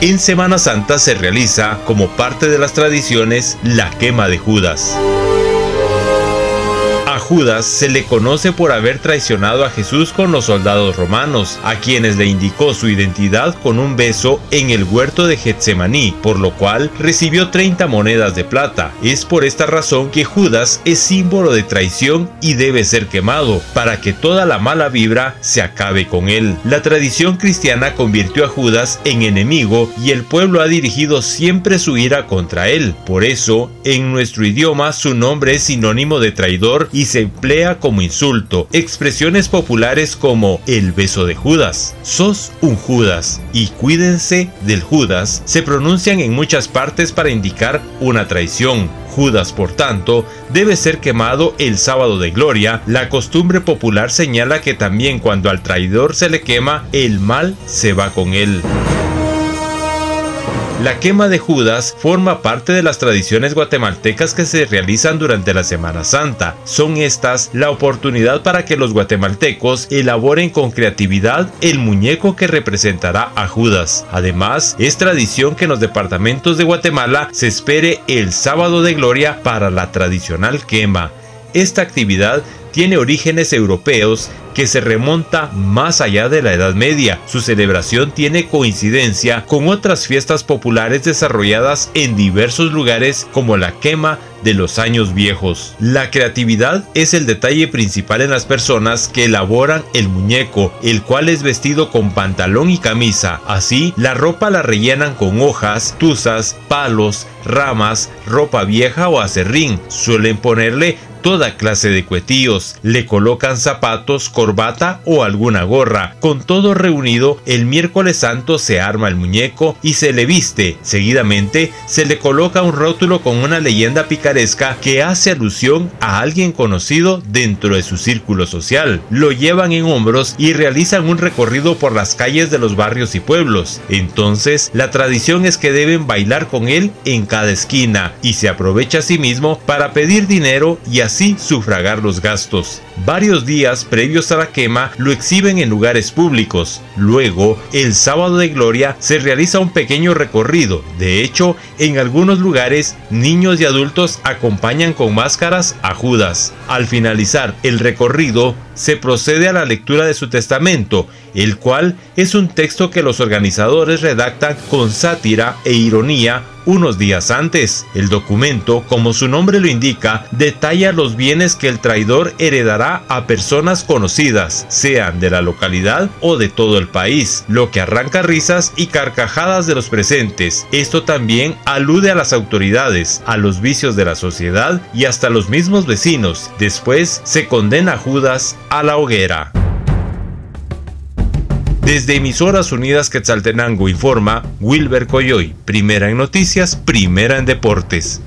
En Semana Santa se realiza, como parte de las tradiciones, la quema de Judas. Judas se le conoce por haber traicionado a Jesús con los soldados romanos, a quienes le indicó su identidad con un beso en el huerto de Getsemaní, por lo cual recibió 30 monedas de plata. Es por esta razón que Judas es símbolo de traición y debe ser quemado, para que toda la mala vibra se acabe con él. La tradición cristiana convirtió a Judas en enemigo y el pueblo ha dirigido siempre su ira contra él. Por eso, en nuestro idioma su nombre es sinónimo de traidor y se emplea como insulto expresiones populares como el beso de Judas, sos un Judas y cuídense del Judas se pronuncian en muchas partes para indicar una traición. Judas, por tanto, debe ser quemado el sábado de gloria. La costumbre popular señala que también cuando al traidor se le quema, el mal se va con él. La quema de Judas forma parte de las tradiciones guatemaltecas que se realizan durante la Semana Santa. Son estas la oportunidad para que los guatemaltecos elaboren con creatividad el muñeco que representará a Judas. Además, es tradición que en los departamentos de Guatemala se espere el sábado de gloria para la tradicional quema. Esta actividad tiene orígenes europeos que se remonta más allá de la Edad Media. Su celebración tiene coincidencia con otras fiestas populares desarrolladas en diversos lugares como la quema de los años viejos. La creatividad es el detalle principal en las personas que elaboran el muñeco, el cual es vestido con pantalón y camisa. Así, la ropa la rellenan con hojas, tuzas, palos, ramas, ropa vieja o acerrín. Suelen ponerle toda clase de cuetillos, le colocan zapatos, corbata o alguna gorra. Con todo reunido, el miércoles santo se arma el muñeco y se le viste. Seguidamente, se le coloca un rótulo con una leyenda picaresca que hace alusión a alguien conocido dentro de su círculo social. Lo llevan en hombros y realizan un recorrido por las calles de los barrios y pueblos. Entonces, la tradición es que deben bailar con él en cada esquina y se aprovecha a sí mismo para pedir dinero y así sufragar los gastos. Varios días previos a la quema lo exhiben en lugares públicos. Luego, el sábado de gloria se realiza un pequeño recorrido. De hecho, en algunos lugares, niños y adultos acompañan con máscaras a Judas. Al finalizar el recorrido, se procede a la lectura de su testamento, el cual es un texto que los organizadores redactan con sátira e ironía unos días antes. El documento, como su nombre lo indica, detalla los bienes que el traidor heredará a personas conocidas, sean de la localidad o de todo el país, lo que arranca risas y carcajadas de los presentes. Esto también alude a las autoridades, a los vicios de la sociedad y hasta los mismos vecinos. Después se condena a Judas a la hoguera. Desde Emisoras Unidas Quetzaltenango informa Wilber Coyoy, primera en noticias, primera en deportes.